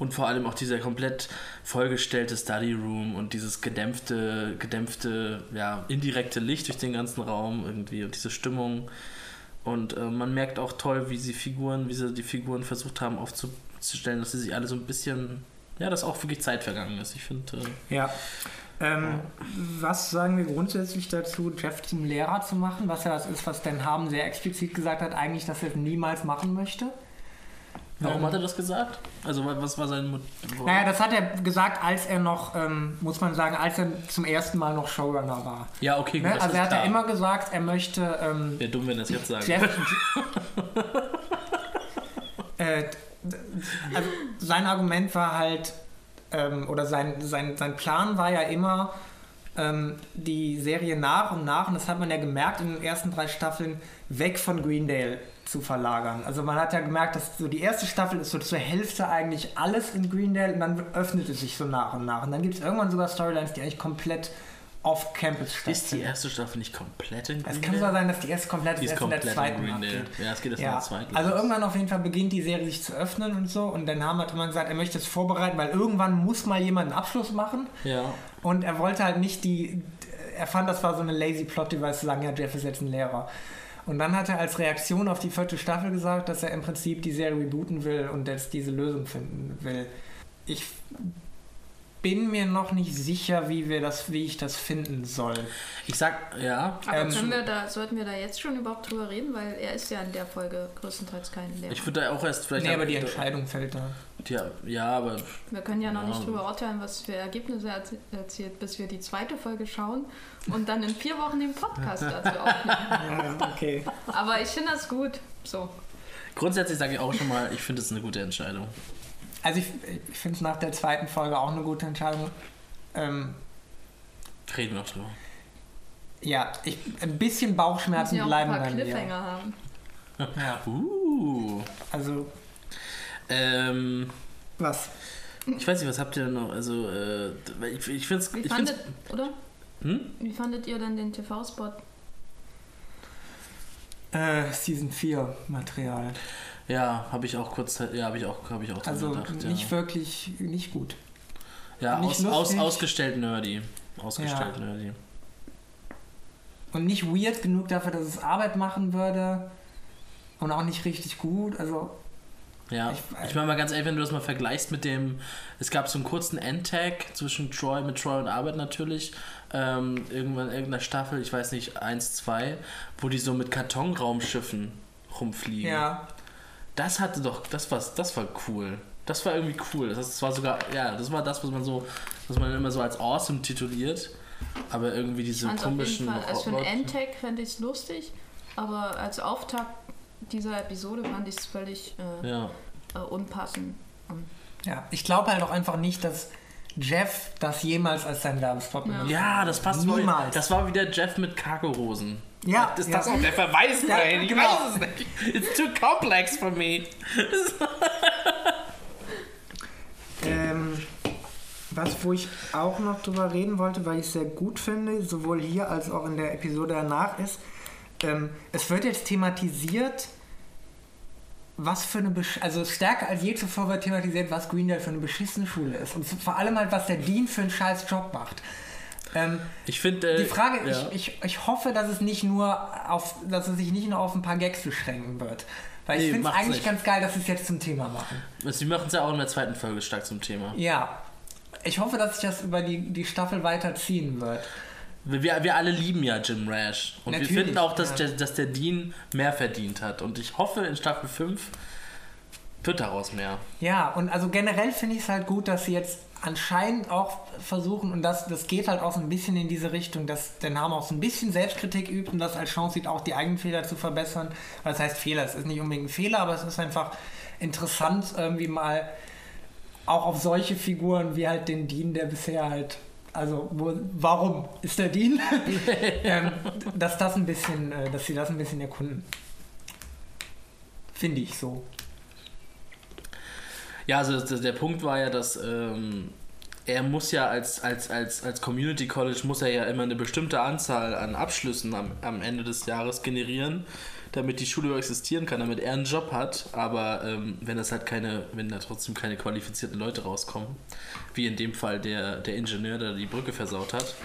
Und vor allem auch dieser komplett vollgestellte Study Room und dieses gedämpfte, gedämpfte, ja, indirekte Licht durch den ganzen Raum irgendwie und diese Stimmung. Und äh, man merkt auch toll, wie sie Figuren, wie sie die Figuren versucht haben aufzustellen, dass sie sich alle so ein bisschen, ja, dass auch wirklich Zeit vergangen ist. Ich finde, äh, Ja. Ähm, was sagen wir grundsätzlich dazu, Jeff zum Lehrer zu machen? Was ja das ist, was Dan Harmon sehr explizit gesagt hat, eigentlich, dass er es niemals machen möchte. Warum Ähm, hat er das gesagt? Also, wa- was war sein Mot Naja, das hat er gesagt, als er noch, ähm, muss man sagen, als er zum ersten Mal noch Showrunner war. Ja, okay, gut. Ne? Also er hat ja klar. immer gesagt, er möchte ähm, Wäre dumm, wenn er das jetzt sagt. Jeff. (laughs) äh, also sein Argument war halt, ähm, oder sein, sein, sein Plan war ja immer, ähm, die Serie nach und nach, und das hat man ja gemerkt in den ersten drei Staffeln, weg von Greendale zu verlagern. Also man hat ja gemerkt, dass so die erste Staffel ist so zur Hälfte eigentlich alles in Greendale und dann öffnet es sich so nach und nach. Und dann gibt es irgendwann sogar Storylines, die eigentlich komplett off-campus Ist die stattfinden. erste Staffel nicht komplett in Es kann Greendale? sogar sein, dass die erste komplett Die ist erst in der komplett zweiten in Greendale. abgeht. Ja, es geht erst in Ja, der zweiten. also irgendwann auf jeden Fall beginnt die Serie sich zu öffnen und so. Und dann hat man gesagt, er möchte es vorbereiten, weil irgendwann muss mal jemand einen Abschluss machen. ja. Und er wollte halt nicht die. Er fand, das war so eine lazy Plot-Device zu sagen, ja, Jeff ist jetzt ein Lehrer. Und dann hat er als Reaktion auf die vierte Staffel gesagt, dass er im Prinzip die Serie rebooten will und jetzt diese Lösung finden will. Ich bin mir noch nicht sicher, wie wir das, wie ich das finden soll. Ich sag, ja. Aber Ähm, können wir da, sollten wir da jetzt schon überhaupt drüber reden? Weil er ist ja in der Folge größtenteils kein Lehrer. Ich würde da auch erst vielleicht. Nee, aber die Entscheidung fällt da. Ja, ja, aber Wir können ja noch Ja. nicht drüber urteilen, was für Ergebnisse er erzie- erzielt, bis wir die zweite Folge schauen und dann in vier Wochen den Podcast dazu aufnehmen. Ja, okay. Aber ich finde das gut. So. grundsätzlich sage ich auch schon mal, ich finde es eine gute Entscheidung. Also ich, ich finde es nach der zweiten Folge auch eine gute Entscheidung. Ähm, Reden wir noch drüber. ja, ich, ein bisschen Bauchschmerzen ja auch ein bleiben paar bei mir. Cliffhanger haben. Ja, (laughs) Uh. also Ähm, was? ich weiß nicht, was habt ihr denn noch? Also, äh, ich, ich finde es. Wie Ich fandet, oder? hm? Wie fandet ihr denn den TV-Spot? Äh, Season 4 Material. Ja, habe ich auch kurz. Ja, habe ich auch, hab ich auch Also gedacht. nicht ja, wirklich, nicht gut. ja nicht aus, aus, ausgestellt nerdy. Ausgestellt Ja. nerdy. Und nicht weird genug dafür, dass es Arbeit machen würde. Und auch nicht richtig gut. Also, Ja, Ich- ich, meine mal ganz ehrlich, wenn du das mal vergleichst mit dem, es gab so einen kurzen Endtag zwischen Troy, mit Troy und Arbeit natürlich, ähm, irgendwann in irgendeiner Staffel, ich weiß nicht, 1, 2, wo die so mit Kartonraumschiffen rumfliegen. ja. Das hatte doch, das war, das war cool. Das war irgendwie cool. Das, das war sogar, ja, das war das, was man so, was man immer so als awesome tituliert. Aber irgendwie diese komischen. Fall, als für einen Endtag fände ich es lustig, aber als Auftakt dieser Episode fand ich es völlig äh, Ja. äh, unpassend. Ja, ich glaube halt auch einfach nicht, dass Jeff das jemals als sein Werbespot Ja. benutzt. ja, das passt wohl. Niemals. Das war wieder Jeff mit Cargo-Hosen. Ja, Ist ja. das auch der Verweis Ja, dahin? Ich genau. weiß es nicht. It's too complex for me. Ähm, was, wo ich auch noch drüber reden wollte, weil ich es sehr gut finde, sowohl hier als auch in der Episode danach, ist, ähm, es wird jetzt thematisiert, was für eine, Besch also stärker als je zuvor wird thematisiert, was Greendale für eine beschissene Schule ist. Und vor allem halt, was der Dean für einen scheiß Job macht. Ähm, Ich finde. Äh, die Frage, ja. ich, ich, ich hoffe, dass es nicht nur auf, dass es sich nicht nur auf ein paar Gags beschränken wird. Weil ich Nee, finde es eigentlich nicht. ganz geil, dass sie es jetzt zum Thema machen. Sie machen es ja auch in der zweiten Folge stark zum Thema. Ja. Ich hoffe, dass sich das über die, die Staffel weiterziehen wird. Wir, wir alle lieben ja Jim Rash. Und Natürlich, wir finden auch, dass, ja. der, dass der Dean mehr verdient hat. Und ich hoffe, in Staffel 5 wird daraus mehr. Ja, und also generell finde ich es halt gut, dass sie jetzt anscheinend auch versuchen, und das, das geht halt auch so ein bisschen in diese Richtung, dass der Name auch so ein bisschen Selbstkritik übt und das als Chance sieht, auch die eigenen Fehler zu verbessern. Das heißt Fehler, es ist nicht unbedingt ein Fehler, aber es ist einfach interessant, irgendwie mal auch auf solche Figuren wie halt den Dean, der bisher halt, also wo, warum ist der Dean? (laughs) ähm, dass das ein bisschen, äh, dass sie das ein bisschen erkunden. Finde ich so. Ja, also der Punkt war ja, dass ähm, er muss ja als, als, als, als Community College muss er ja immer eine bestimmte Anzahl an Abschlüssen am, am Ende des Jahres generieren, damit die Schule existieren kann, damit er einen Job hat. Aber ähm, wenn das halt keine, wenn da trotzdem keine qualifizierten Leute rauskommen, wie in dem Fall der, der Ingenieur, der die Brücke versaut hat,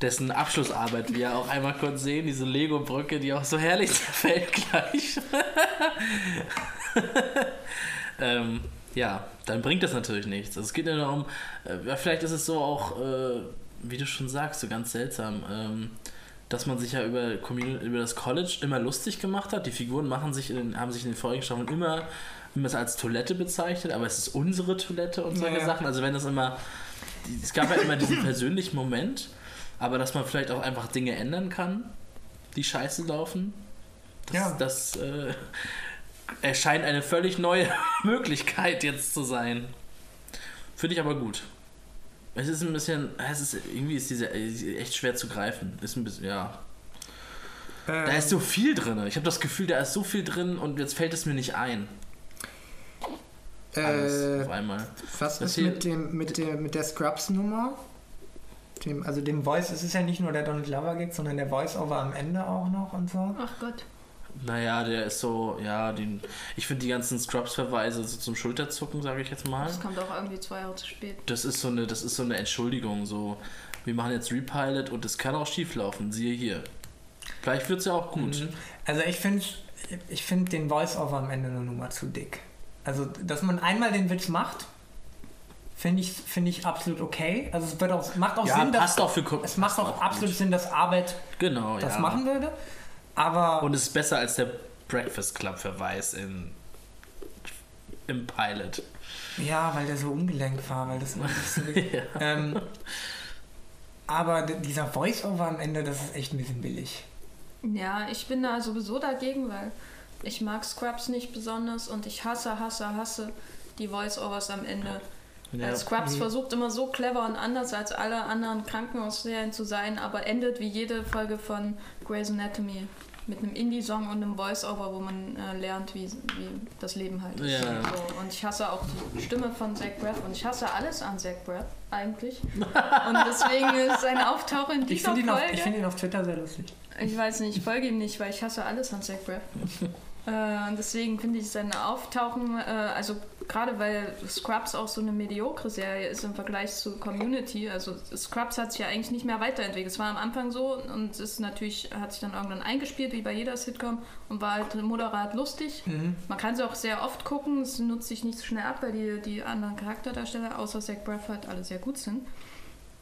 dessen Abschlussarbeit wir auch einmal kurz sehen, diese Lego-Brücke, die auch so herrlich (laughs) zerfällt gleich. (laughs) ähm, ja, dann bringt das natürlich nichts. Also es geht ja darum, äh, vielleicht ist es so auch, äh, wie du schon sagst, so ganz seltsam, ähm, dass man sich ja über, über das College immer lustig gemacht hat. Die Figuren machen sich in, haben sich in den vorigen Staffeln immer, immer als Toilette bezeichnet, aber es ist unsere Toilette und solche Ja. Sachen. Also wenn das immer, es gab ja immer diesen persönlichen Moment, aber dass man vielleicht auch einfach Dinge ändern kann, die scheiße laufen. Das, Ja. das äh, erscheint eine völlig neue (laughs) Möglichkeit jetzt zu sein. Finde ich aber gut. Es ist ein bisschen, es ist irgendwie ist diese echt schwer zu greifen. Ist ein bisschen, ja. Da Ähm, ist so viel drin. Ich habe das Gefühl, da ist so viel drin und jetzt fällt es mir nicht ein. Alles auf äh, einmal. was das ist hier- mit, dem, mit, der, mit der Scrubs-Nummer? Dem, also dem Voice, es ist ja nicht nur der Donald Glover-Gag, sondern der Voice-Over am Ende auch noch und so. Ach Gott. Naja, der ist so, ja, den, ich finde die ganzen Scrubs-Verweise so zum Schulterzucken, sage ich jetzt mal. Das kommt auch irgendwie zwei Jahre zu spät. Das ist so eine, das ist so eine Entschuldigung, so, wir machen jetzt Repilot und es kann auch schief laufen, siehe hier. Vielleicht wird es ja auch gut. Mhm. Also ich finde ich find den Voice-Over am Ende eine Nummer zu dick. Also, dass man einmal den Witz macht, finde ich, find ich absolut okay. Also es wird auch, macht auch Ja, Sinn, dass, passt auch für es macht auch absolut gut. Sinn, dass Arbeit Genau, das ja. machen würde. Aber Und es ist besser als der Breakfast Club-Verweis in, im Pilot. ja, weil der so ungelenkt war, weil das immer nicht so (laughs) Ja. ähm, aber dieser Voice-Over am Ende, das ist echt ein bisschen billig. Ja, ich bin da sowieso dagegen, weil ich mag Scrubs nicht besonders und ich hasse, hasse, hasse die Voice-Overs am Ende. Ja. Scrubs Mhm. versucht immer so clever und anders als alle anderen Krankenhausserien zu sein, aber endet wie jede Folge von Grey's Anatomy mit einem Indie-Song und einem Voice-Over, wo man äh, lernt, wie, wie das Leben halt ist. Ja. So, und ich hasse auch die Stimme von Zach Braff und ich hasse alles an Zach Braff eigentlich. (laughs) und deswegen ist sein Auftauchen in Ich dieser finde ihn, auf- Folge... ich find ihn auf Twitter sehr lustig. Ich weiß nicht, ich folge ihm nicht, weil ich hasse alles an Zach Braff. (laughs) äh, und deswegen finde ich sein Auftauchen, äh, also gerade weil Scrubs auch so eine mediokre Serie ist im Vergleich zu Community. Also Scrubs hat sich ja eigentlich nicht mehr weiterentwickelt. Es war am Anfang so und es ist natürlich, hat sich dann irgendwann eingespielt, wie bei jeder Sitcom und war halt moderat lustig. Mhm. Man kann sie auch sehr oft gucken, es nutzt sich nicht so schnell ab, weil die, die anderen Charakterdarsteller, außer Zach halt alle sehr gut sind.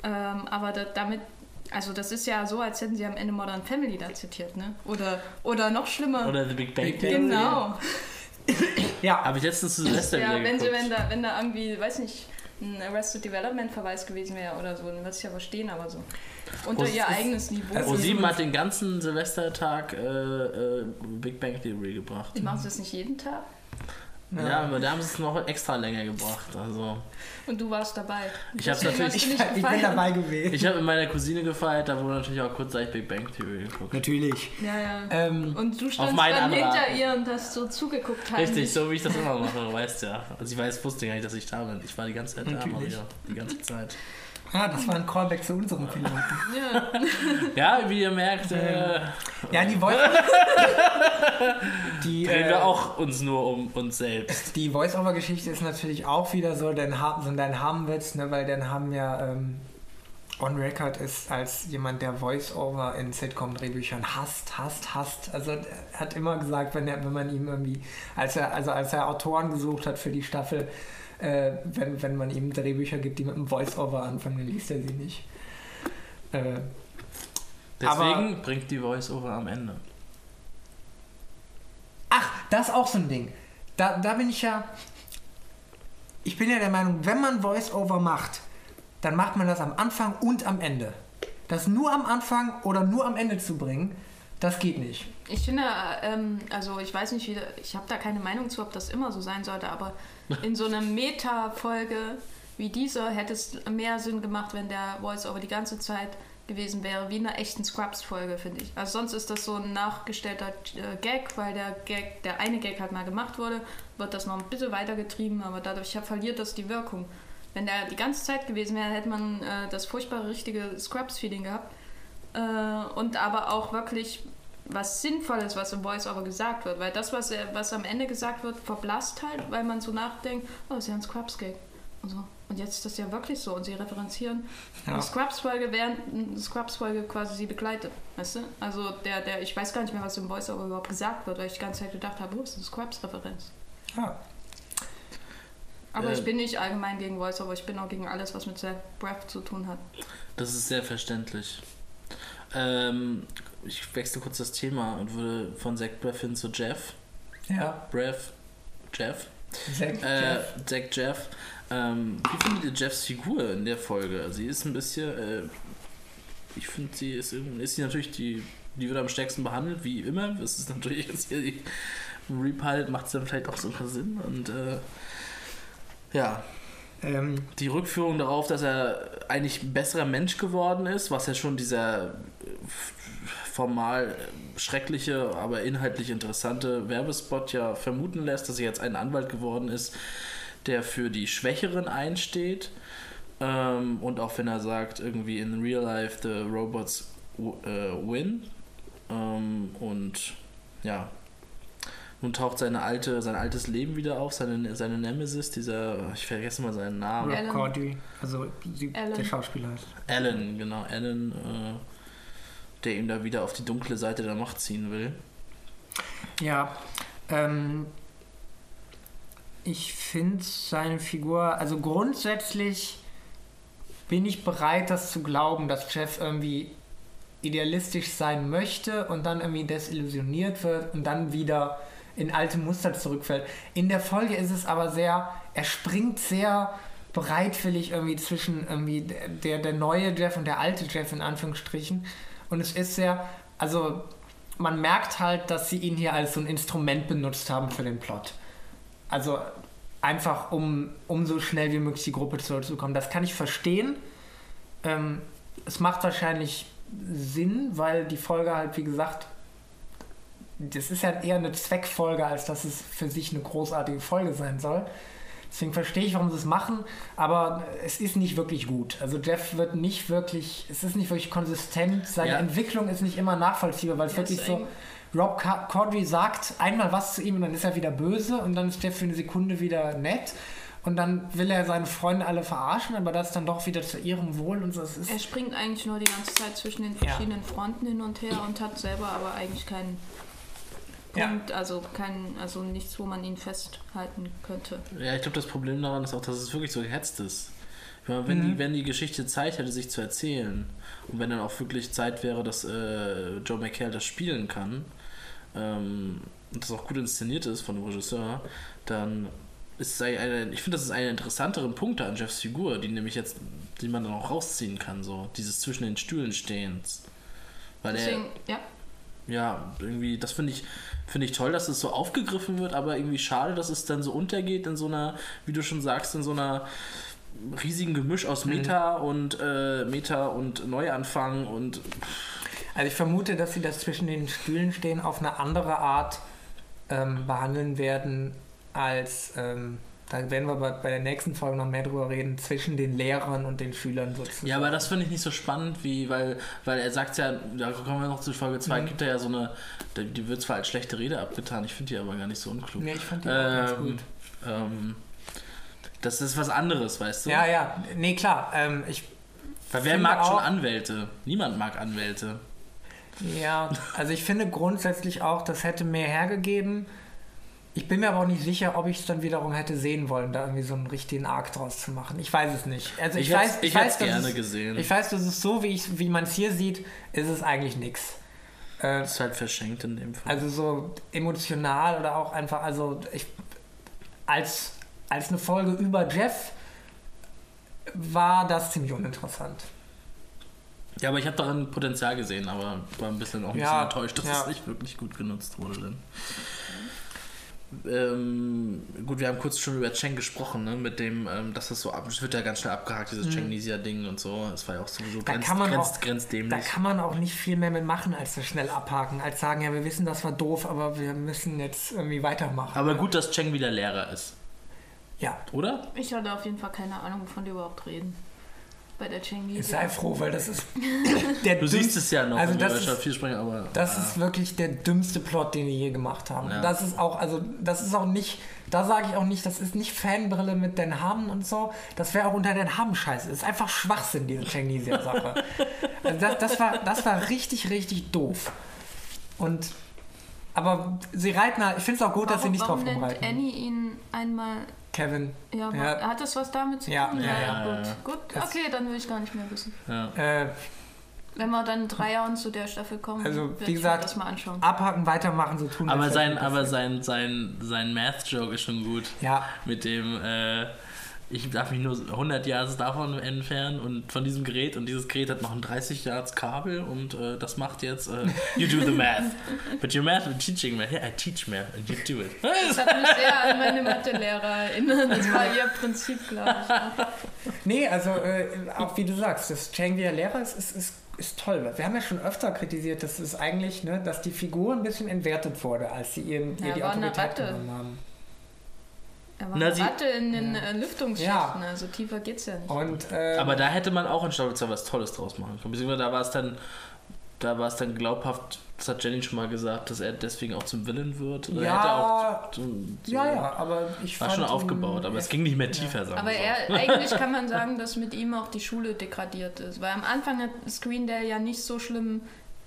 Ähm, aber da, damit, also das ist ja so, als hätten sie am Ende Modern Family da zitiert, ne? Oder, oder noch schlimmer. Oder The Big Bang Theory. Bang genau. (laughs) Ja, Habe ich letztens zu Silvester Ja, wieder wenn, sie, geguckt. wenn, da, wenn da irgendwie, weiß nicht, ein Arrested Development Verweis gewesen wäre oder so, dann würde ich ja verstehen, aber so. Unter Pro- ihr eigenes Niveau. Also Pro sie- 7 hat den ganzen Silvestertag äh, äh, Big Bang Theory gebracht. Die machen das nicht jeden Tag. Ja, aber da haben sie es noch extra länger gebracht. Also Und du warst dabei. Ich hab's natürlich- ich, nicht (laughs) ich bin dabei gewesen. ich habe mit meiner Cousine gefeiert, da wurde natürlich auch kurzzeitig Big Bang Theory geguckt. Natürlich. Ja, ja. Ähm, Und du standst dann hinter ihr und hast so zugeguckt. heimlich. Richtig, so wie ich das immer mache, du weißt ja. Also ich weiß, wusste gar nicht, dass ich da bin. Ich war die ganze Zeit da. Maria. Die ganze Zeit. Ah, das war ein Callback zu unserem Piloten. Ja. Ja, wie ihr merkt, äh, Ja, die Voice... die, drehen äh, wir auch uns nur um uns selbst. Die Voice-Over-Geschichte ist natürlich auch wieder so, denn ha so dein Hamenwitz, ne, weil Dan Ham ja ähm, on record ist als jemand, der Voice-Over in Sitcom-Drehbüchern hasst, hasst, hasst. Also er hat immer gesagt, wenn, er, wenn man ihm irgendwie, als er, also als er Autoren gesucht hat für die Staffel, äh, wenn, wenn man ihm Drehbücher gibt, die mit einem Voice-Over anfangen, dann liest er sie nicht. Äh, Deswegen bringt die Voice-Over am Ende. Ach, das ist auch so ein Ding. Da, da bin ich ja. Ich bin ja der Meinung, wenn man Voice-Over macht, dann macht man das am Anfang und am Ende. Das nur am Anfang oder nur am Ende zu bringen, das geht nicht. Ich finde, ähm, also ich weiß nicht, wie, ich habe da keine Meinung zu, ob das immer so sein sollte, aber in so einer Meta-Folge wie dieser hätte es mehr Sinn gemacht, wenn der Voice-Over die ganze Zeit gewesen wäre, wie in einer echten Scrubs-Folge, finde ich. Also sonst ist das so ein nachgestellter äh, Gag, weil der Gag, der eine Gag halt mal gemacht wurde, wird das noch ein bisschen weitergetrieben, aber dadurch verliert das die Wirkung. Wenn der die ganze Zeit gewesen wäre, hätte man äh, das furchtbare richtige Scrubs-Feeling gehabt. Äh, und aber auch wirklich was Sinnvolles, was im Voice-Over gesagt wird. Weil das, was, was am Ende gesagt wird, verblasst halt, weil man so nachdenkt, oh, das ist ja ein Scrubs-Gag. Und, so. und jetzt ist das ja wirklich so. Und sie referenzieren ja. die Scrubs-Folge, während eine Scrubs-Folge quasi sie begleitet. Weißt du? Also der, der, ich weiß gar nicht mehr, was im Voice-Over überhaupt gesagt wird, weil ich die ganze Zeit gedacht habe, oh, ist eine Scrubs-Referenz. Ja. Aber äh, ich bin nicht allgemein gegen Voice-Over, ich bin auch gegen alles, was mit Self-Breath zu tun hat. Das ist sehr verständlich. Ähm, ich wechsle kurz das Thema und würde von Zach Breath hin zu Jeff. Ja. Breath, Jeff. Zach äh, Jeff. Zach Jeff. Ähm, wie findet ihr Jeffs Figur in der Folge? Sie ist ein bisschen, äh, ich finde, sie ist, ist sie natürlich die, die wird am stärksten behandelt, wie immer. Das ist natürlich jetzt hier die Repilot, macht es dann vielleicht auch sogar Sinn und äh, ja, ähm, die Rückführung darauf, dass er eigentlich ein besserer Mensch geworden ist, was ja schon dieser formal schreckliche, aber inhaltlich interessante Werbespot ja vermuten lässt, dass er jetzt ein Anwalt geworden ist, der für die Schwächeren einsteht. Ähm, und auch wenn er sagt, irgendwie in real life the robots äh, win. Ähm, und ja, nun taucht seine alte, sein altes Leben wieder auf, seine, seine Nemesis, dieser, ich vergesse mal seinen Namen. Rob Cordy, also die, der Schauspieler heißt. Alan, genau, Alan, äh, der ihm da wieder auf die dunkle Seite der Macht ziehen will. Ja, ähm, ich finde seine Figur, also grundsätzlich bin ich bereit, das zu glauben, dass Jeff irgendwie idealistisch sein möchte und dann irgendwie desillusioniert wird und dann wieder in alte Muster zurückfällt. In der Folge ist es aber sehr, er springt sehr bereitwillig irgendwie zwischen irgendwie der, der neue Jeff und der alte Jeff in Anführungsstrichen. Und es ist sehr, also man merkt halt, dass sie ihn hier als so ein Instrument benutzt haben für den Plot. Also einfach, um, um so schnell wie möglich die Gruppe zurückzukommen. Das kann ich verstehen. Ähm, es macht wahrscheinlich Sinn, weil die Folge halt, wie gesagt, das ist ja eher eine Zweckfolge, als dass es für sich eine großartige Folge sein soll. Deswegen verstehe ich, warum sie es machen, aber es ist nicht wirklich gut. Also Jeff wird nicht wirklich, es ist nicht wirklich konsistent, seine ja. Entwicklung ist nicht immer nachvollziehbar, weil es wirklich so, Rob Corddry sagt einmal was zu ihm und dann ist er wieder böse und dann ist Jeff für eine Sekunde wieder nett und dann will er seine Freunde alle verarschen, aber das dann doch wieder zu ihrem Wohl und so. ist er springt eigentlich nur die ganze Zeit zwischen den verschiedenen ja. Fronten hin und her und hat selber aber eigentlich keinen Punkt, ja. also kein, also nichts, wo man ihn festhalten könnte. Ja, ich glaube, das Problem daran ist auch, dass es wirklich so gehetzt ist. Meine, wenn, mhm. die, wenn die Geschichte Zeit hätte, sich zu erzählen und wenn dann auch wirklich Zeit wäre, dass äh, Joe McHale das spielen kann ähm, und das auch gut inszeniert ist von dem Regisseur, dann ist es eine, ich finde, das ist einer der interessanteren Punkte an Jeffs Figur, die nämlich jetzt, die man dann auch rausziehen kann, so dieses zwischen den Stühlen stehens. Weil Deswegen, er, ja. Ja, irgendwie, das finde ich, finde ich toll, dass es so aufgegriffen wird, aber irgendwie schade, dass es dann so untergeht in so einer, wie du schon sagst, in so einer riesigen Gemisch aus Meta mhm. und äh, Meta und Neuanfang und also ich vermute, dass sie das zwischen den Stühlen stehen auf eine andere Art ähm, behandeln werden als ähm, da werden wir bei, der nächsten Folge noch mehr drüber reden, zwischen den Lehrern und den Schülern sozusagen. Ja, aber das finde ich nicht so spannend, wie, weil, weil er sagt ja, da kommen wir noch zu Folge 2, mhm. gibt er ja so eine, die wird zwar als schlechte Rede abgetan, ich finde die aber gar nicht so unklug. Nee, ich fand die ähm, auch ganz gut. Ähm, das ist was anderes, weißt du? Ja, ja, nee, klar. Ähm, ich weil wer mag schon Anwälte? Niemand mag Anwälte. Ja, also ich finde grundsätzlich auch, das hätte mehr hergegeben. Ich bin mir aber auch nicht sicher, ob ich es dann wiederum hätte sehen wollen, da irgendwie so einen richtigen Arc draus zu machen. Ich weiß es nicht. Also ich, ich weiß, ich, ich weiß, gerne es, gesehen. Ich weiß, dass es so, wie, ich, wie man es hier sieht, ist es eigentlich nichts. Äh, ist halt verschenkt in dem Fall. Also so emotional oder auch einfach, also ich, als, als eine Folge über Jeff war das ziemlich uninteressant. Ja, aber ich habe daran Potenzial gesehen, aber war ein bisschen auch ein ja, bisschen enttäuscht, dass ja. es nicht wirklich gut genutzt wurde. Dann. Ähm, gut, wir haben kurz schon über Cheng gesprochen, ne? Mit dem, ähm, dass das so ab, es wird ja ganz schnell abgehakt, dieses Chengnesia-Ding und so. Es war ja auch sowieso Mhm. Da grenz, kann man grenz, auch- grenzdämlich. Da kann man auch nicht viel mehr mit machen, als das schnell abhaken, als sagen, ja, wir wissen, das war doof, aber wir müssen jetzt irgendwie weitermachen. Aber gut, dass Cheng wieder Lehrer ist, ja, oder? Ich hatte auf jeden Fall keine Ahnung, wovon die überhaupt reden. Bei der Chingy. sei froh, weil das ist (laughs) der Du siehst es ja noch, Also das ist- 4 sprechen, aber. Das äh, ist wirklich der dümmste Plot, den die je gemacht haben. Ja. Das ist auch, also das ist auch nicht, da sage ich auch nicht, das ist nicht Fanbrille mit Den Hamen und so. Das wäre auch unter Den Hamen scheiße. Das ist einfach Schwachsinn, diese Chengnesia-Sache. (laughs) also das, das, war, das war richtig, richtig doof. Und aber sie reiten, halt- ich finde es auch gut, dass sie nicht drauf warum nennt rumreiten. Annie ihn einmal. Kevin. Ja, Ja. hat das was damit zu tun? Ja, ja, ja, gut. ja. Gut, Das- okay, dann will ich gar nicht mehr wissen. ja. Äh, Wenn wir dann in drei Jahren zu der Staffel kommen, Also, wie ich mir gesagt, das mal anschauen. abhaken, weitermachen, so tun. Aber sein, aber sein, sein, sein Math-Joke ist schon gut. Ja, Mit dem, äh, ich darf mich nur 100 Yards davon entfernen und von diesem Gerät und dieses Gerät hat noch ein 30 Yards Kabel und äh, das macht jetzt, äh, you do the math. (laughs) But your math, you're teaching math. Yeah, I teach math and you do it. Das hat mich sehr an meine Mathelehrer erinnert. Das war ihr Prinzip, glaube ich. (laughs) Nee, also äh, auch wie du sagst, dass Chang der Lehrer ist, ist, ist, ist toll. Wir haben ja schon öfter kritisiert, dass es eigentlich, ne, dass die Figur ein bisschen entwertet wurde, als sie ihren, ihr Ja, die Autorität genommen haben. Er war Na, eine sie- Ratte in den Ja. äh, Lüftungsschichten, Ja. also tiefer geht's ja nicht. Und ähm, Aber da hätte man auch in Staffel 2 was Tolles draus machen können. Beziehungsweise da war es dann, da war es dann glaubhaft, das hat Jenny schon mal gesagt, dass er deswegen auch zum Villain wird. Oder Ja. hätte auch so, so, ja, ja, aber ich War fand schon aufgebaut, aber es ging nicht mehr tiefer, sagen Aber er, eigentlich kann man sagen, dass mit ihm auch die Schule degradiert ist. Weil am Anfang hat Screendale ja nicht so schlimm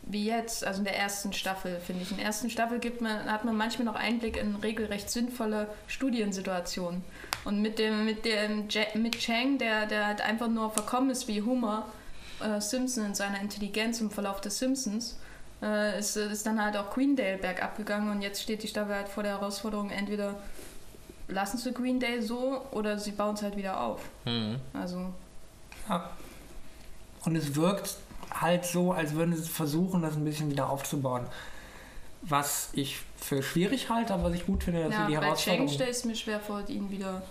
wie jetzt, also in der ersten Staffel, finde ich. In der ersten Staffel gibt man, hat man manchmal noch Einblick in regelrecht sinnvolle Studiensituationen. Und mit dem, mit dem mit Chang, der, der halt einfach nur verkommen ist wie Homer äh, Simpson in seiner Intelligenz im Verlauf des Simpsons, äh, ist, ist dann halt auch Greendale bergab gegangen und jetzt steht die Staffel halt vor der Herausforderung, entweder lassen sie Greendale so oder sie bauen es halt wieder auf. Mhm. Also, Ja. Und es wirkt halt so, als würden sie versuchen, das ein bisschen wieder aufzubauen. Was ich für schwierig halte, aber was ich gut finde, dass ja, sie die bei Herausforderung... stelle ich es mir schwer vor, ihn wieder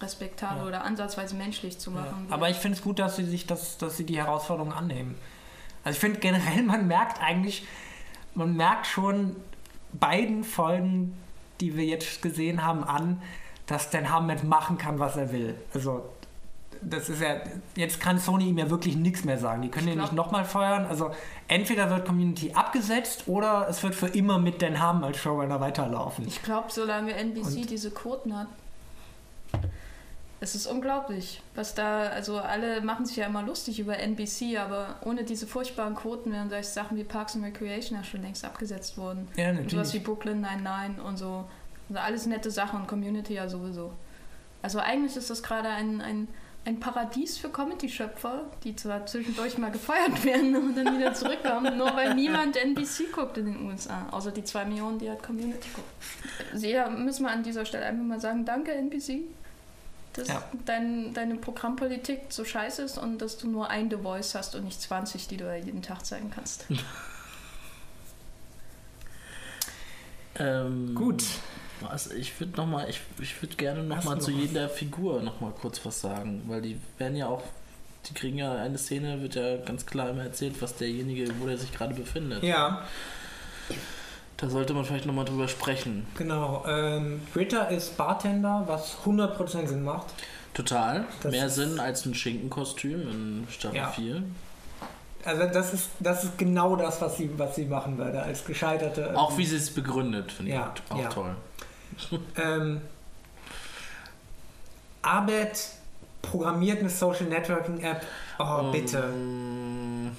respektabel Ja. oder ansatzweise menschlich zu Ja. machen. Aber ich finde es gut, dass sie sich das, dass sie die Herausforderung annehmen. Also ich finde generell, man merkt eigentlich, man merkt schon beiden Folgen, die wir jetzt gesehen haben, an, dass Dan Hammett machen kann, was er will. Also das ist ja, jetzt kann Sony ihm ja wirklich nichts mehr sagen. Die können ihn nicht nochmal feuern. Also entweder wird Community abgesetzt oder es wird für immer mit Dan Harmon als Showrunner weiterlaufen. Ich glaube, solange NBC Und- diese Quoten hat, es ist unglaublich, was da, also alle machen sich ja immer lustig über NBC, aber ohne diese furchtbaren Quoten wären solche Sachen wie Parks and Recreation ja schon längst abgesetzt worden. Ja, Und sowas wie natürlich. Brooklyn 99 und so. Also alles nette Sachen und Community ja sowieso. Also eigentlich ist das gerade ein, ein, ein Paradies für Comedy-Schöpfer, die zwar zwischendurch mal gefeuert werden und dann wieder zurückkommen, nur weil niemand NBC guckt in den USA, außer die zwei Millionen, die halt Community gucken. Also ja, müssen wir an dieser Stelle einfach mal sagen, danke NBC, dass Ja. dein, deine Programmpolitik so scheiße ist und dass du nur ein The Voice hast und nicht 20, die du ja jeden Tag zeigen kannst. (laughs) Ähm, Gut. Was, ich würde noch mal, ich, ich würde gerne noch Hast mal zu noch was? jeder Figur noch mal kurz was sagen, weil die werden ja auch, die kriegen ja eine Szene, wird ja ganz klar immer erzählt, was derjenige, wo der sich gerade befindet. Ja, Da sollte man vielleicht noch mal drüber sprechen. genau. Ähm, Ritter ist Bartender, was 100% Sinn macht. Total. Das Mehr Sinn als ein Schinkenkostüm in Staffel Ja. 4. Also das ist, das ist genau das, was sie, was sie machen würde, als gescheiterte... ähm, Auch wie sie es begründet, finde ich Ja, auch ja. toll. (laughs) Ähm, Abed programmiert eine Social Networking App. Oh, bitte. Ähm,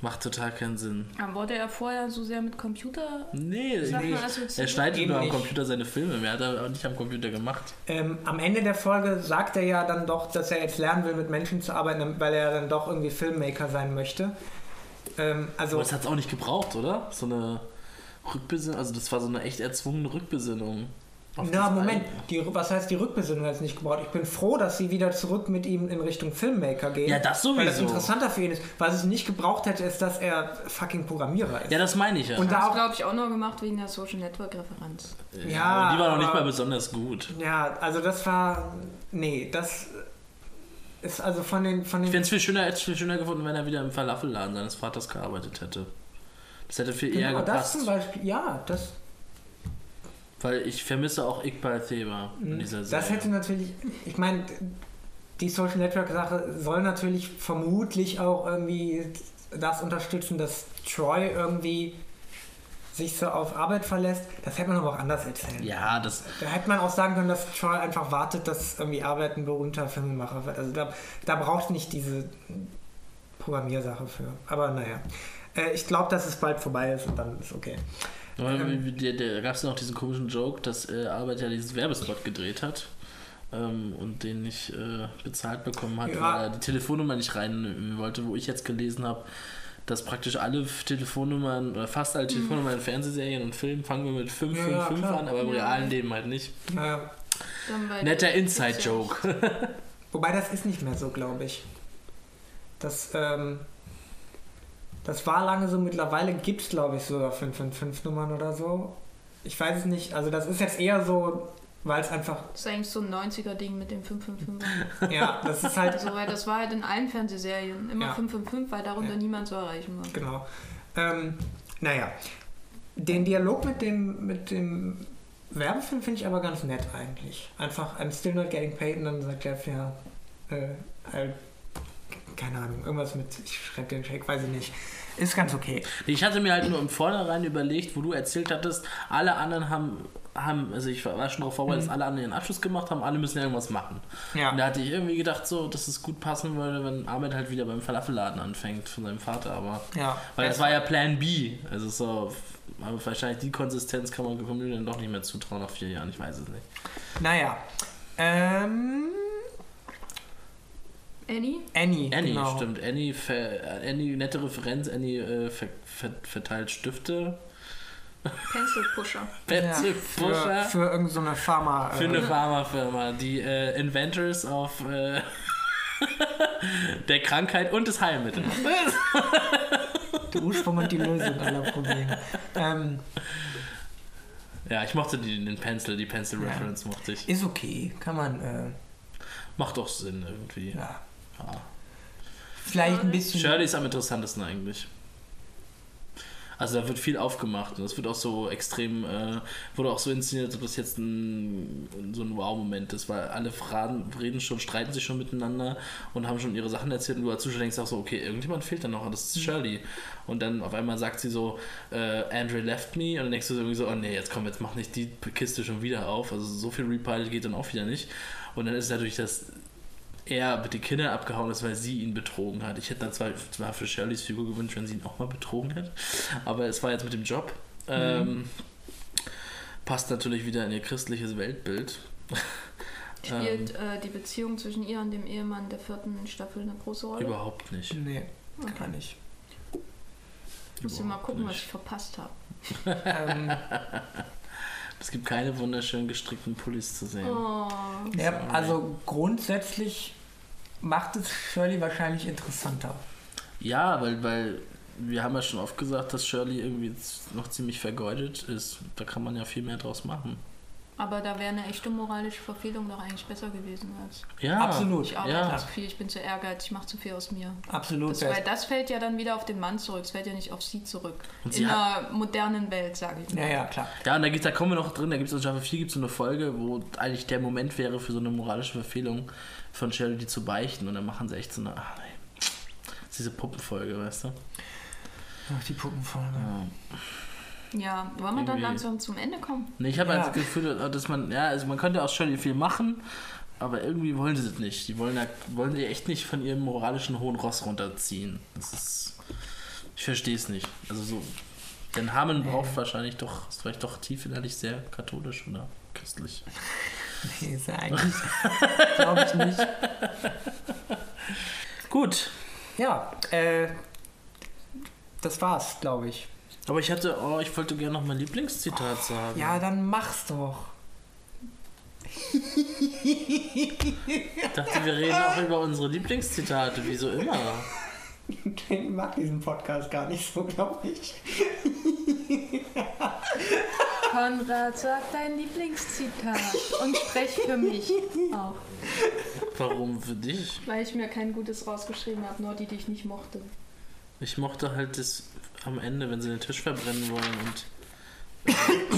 macht total keinen Sinn. Aber wurde er vorher so sehr mit Computer Nee, nee. er schneidet nur am. Computer seine Filme, mehr hat er aber nicht am Computer gemacht. Ähm, am Ende der Folge sagt er ja dann doch, dass er jetzt lernen will, mit Menschen zu arbeiten, weil er dann doch irgendwie Filmmaker sein möchte. Ähm, also, Aber das hat es auch nicht gebraucht, oder? So eine Rückbesinnung, also das war so eine echt erzwungene Rückbesinnung. Na, das Moment, die, was heißt die Rückbesinnung hat es nicht gebraucht? Ich bin froh, dass sie wieder zurück mit ihm in Richtung Filmmaker gehen. Ja, das Weil das sowieso. interessanter für ihn ist. Was es nicht gebraucht hätte, ist, dass er fucking Programmierer ist. Ja, das meine ich ja. Und da Das auch, glaube ich auch nur gemacht wegen der Social Network Referenz. ja, aber die war noch nicht mal besonders gut. ja, also das war, nee, das ist also von den, von Ich den fände es viel schöner, hätte es viel schöner gefunden, wenn er wieder im Falafelladen seines Vaters gearbeitet hätte. Das hätte viel eher genau, das gepasst. zum Beispiel, ja, das, Weil ich vermisse auch Iqbal Theba in dieser Serie. Mhm. das hätte natürlich, ich meine, die Social Network Sache soll natürlich vermutlich auch irgendwie das unterstützen, dass Troy irgendwie sich so auf Arbeit verlässt. Das hätte man aber auch anders erzählen. ja, das. Da hätte man auch sagen können, dass Troy einfach wartet, dass irgendwie Arbeit ein berühmter Filmemacher wird. Also da, da braucht nicht diese Programmiersache für. Aber naja. Äh, ich glaube, dass es bald vorbei ist und dann ist okay. Aber Ähm. der, gab es noch diesen komischen Joke, dass äh, Arbeit ja dieses Werbespot gedreht hat ähm, und den nicht äh, bezahlt bekommen hat, Ja. weil er die Telefonnummer nicht rein wollte, wo ich jetzt gelesen habe, dass praktisch alle Telefonnummern oder fast alle Telefonnummern in Fernsehserien und Filmen fangen wir mit 555 Ja, ja, an, aber im Ja. realen Leben halt nicht. Bei Netter Inside-Joke. (laughs) Wobei das ist nicht mehr so, glaube ich. Das, ähm, das war lange so. Mittlerweile gibt es, glaube ich, sogar 555-Nummern oder so. Ich weiß es nicht. Also das ist jetzt eher so, weil es einfach, Das ist eigentlich so ein 90er-Ding mit dem 555. (laughs) ja, das ist halt Also, weil das war halt in allen Fernsehserien immer Ja. 555, weil darunter Ja. niemand zu erreichen war. Genau. Ähm, naja, den Dialog mit dem, mit dem Werbefilm finde ich aber ganz nett eigentlich. Einfach, I'm still not getting paid und dann sagt Jeff, ja, äh, I'll- keine Ahnung, irgendwas mit, ich schreibe den Check, weiß ich nicht. Ist ganz okay. Ich hatte mir halt nur im Vornherein überlegt, wo du erzählt hattest, alle anderen haben, haben also ich war schon darauf vorbereitet, dass alle anderen ihren Abschluss gemacht haben, alle müssen ja irgendwas machen. Ja. Und da hatte ich irgendwie gedacht, so, dass es gut passen würde, wenn Ahmed halt wieder beim Falafelladen anfängt von seinem Vater, aber. Ja. Weil das war ja Plan B. Also so, aber wahrscheinlich die Konsistenz kann man Community dann doch nicht mehr zutrauen nach vier Jahren, ich weiß es nicht. Naja. Ähm, Annie? Annie. Annie, genau. stimmt. Annie, ver, Annie, nette Referenz, Annie äh, ver, ver, verteilt Stifte. Pencil Pusher. (laughs) Ja, Pencil für, Pusher. für irgendeine so eine Pharma. Für äh, eine Pharmafirma, die äh, Inventors auf äh, (laughs) der Krankheit und des Heilmittels. (laughs) der Ursprung und die Lösung aller Probleme. Ähm, Ja, ich mochte die, den Pencil, die Pencil Ja. Reference mochte ich. ist okay. Kann man, äh, Macht doch Sinn irgendwie. ja. Ja. Vielleicht ein bisschen. Shirley ist am interessantesten eigentlich. Also da wird viel aufgemacht und es wird auch so extrem, äh, wurde auch so inszeniert, ob das jetzt ein, so ein Wow-Moment ist, weil alle Fragen reden schon, streiten sich schon miteinander und haben schon ihre Sachen erzählt und du als Zuschauer denkst auch so, okay, irgendjemand fehlt da noch, und das ist Shirley. Und dann auf einmal sagt sie so, äh, Andre left me und dann denkst du so irgendwie so, oh nee, jetzt komm, jetzt mach nicht die Kiste schon wieder auf. Also so viel Repile geht dann auch wieder nicht. Und dann ist natürlich das er mit den Kindern abgehauen ist, weil sie ihn betrogen hat. Ich hätte dann zwar, zwar für Shirleys Figur gewünscht, wenn sie ihn auch mal betrogen hätte, aber es war jetzt mit dem Job. Ähm, passt natürlich wieder in ihr christliches Weltbild. (laughs) Spielt äh, die Beziehung zwischen ihr und dem Ehemann der vierten Staffel eine große Rolle? Überhaupt nicht. Nee, Okay. kann ich. Muss ich mal gucken, was nicht. ich verpasst habe. Ähm, (laughs) Es gibt keine wunderschön gestrickten Pullis zu sehen. Oh. ja, also grundsätzlich macht es Shirley wahrscheinlich interessanter. Ja, weil, weil wir haben ja schon oft gesagt, dass Shirley irgendwie noch ziemlich vergeudet ist. Da kann man ja viel mehr draus machen. Aber da wäre eine echte moralische Verfehlung doch eigentlich besser gewesen als. Ja, Absolut. Ich arbeite Ja. zu viel, ich bin zu ehrgeizig, ich mache zu viel aus mir. Absolut. Das, weil das fällt ja dann wieder auf den Mann zurück, es fällt ja nicht auf sie zurück. Und sie In einer modernen Welt, sage ich mal. ja, ja, klar. Ja, und da, gibt's, da kommen wir noch drin, da gibt es in Staffel 4 gibt's so eine Folge, wo eigentlich der Moment wäre für so eine moralische Verfehlung von die zu beichten. Und dann machen sie echt so eine. Ach, nee. Das ist diese Puppenfolge, weißt du? Ach, die Puppenfolge. Ja. Ja, wollen wir dann langsam zum Ende kommen? Nee, ich habe Ja. halt das Gefühl, dass man, ja, also man könnte aus Shirley viel machen, aber irgendwie wollen sie das nicht. Die wollen, da, wollen sie echt nicht von ihrem moralischen hohen Ross runterziehen. Das ist. Ich verstehe es nicht. Also so. Denn Hamann braucht wahrscheinlich doch, ist vielleicht doch tief innerlich sehr katholisch oder christlich. (laughs) Nee, ist ja eigentlich. (laughs) Glaube ich nicht. Gut, Ja, äh. Das war's, glaube ich. Aber ich hatte, oh, ich wollte gerne noch mein Lieblingszitat sagen. Ja, dann mach's doch. Ich dachte, wir reden auch über unsere Lieblingszitate, wie so immer. Ich mag diesen Podcast gar nicht so, glaube ich. Konrad, sag dein Lieblingszitat und sprech für mich auch. Warum für dich? Weil ich mir kein gutes rausgeschrieben habe, nur die, die ich nicht mochte. Ich mochte halt das am Ende, wenn sie den Tisch verbrennen wollen und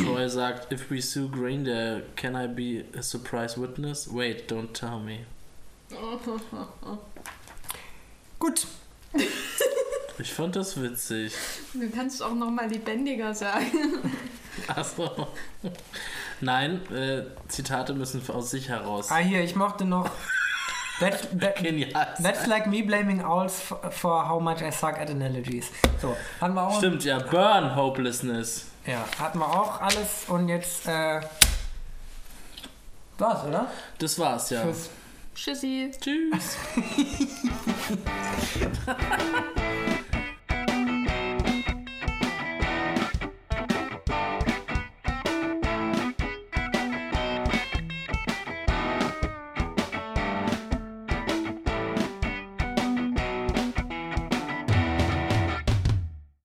Troy sagt, if we sue Graindale, can I be a surprise witness? Wait, don't tell me. (laughs) Gut. (laughs) Ich fand das witzig. Du kannst es auch nochmal lebendiger sagen. (laughs) Achso. Nein, äh, Zitate müssen aus sich heraus. Ah, hier, ich mochte noch. That, (laughs) that, Genial. that's like me blaming owls for, for how much I suck at analogies. So, hatten wir auch. Stimmt, ja, Burn Hopelessness. Ja, hatten wir auch alles und jetzt, äh. War's, oder? Das war's, ja. Tschüss. Tschüssi. Tschüss. (laughs)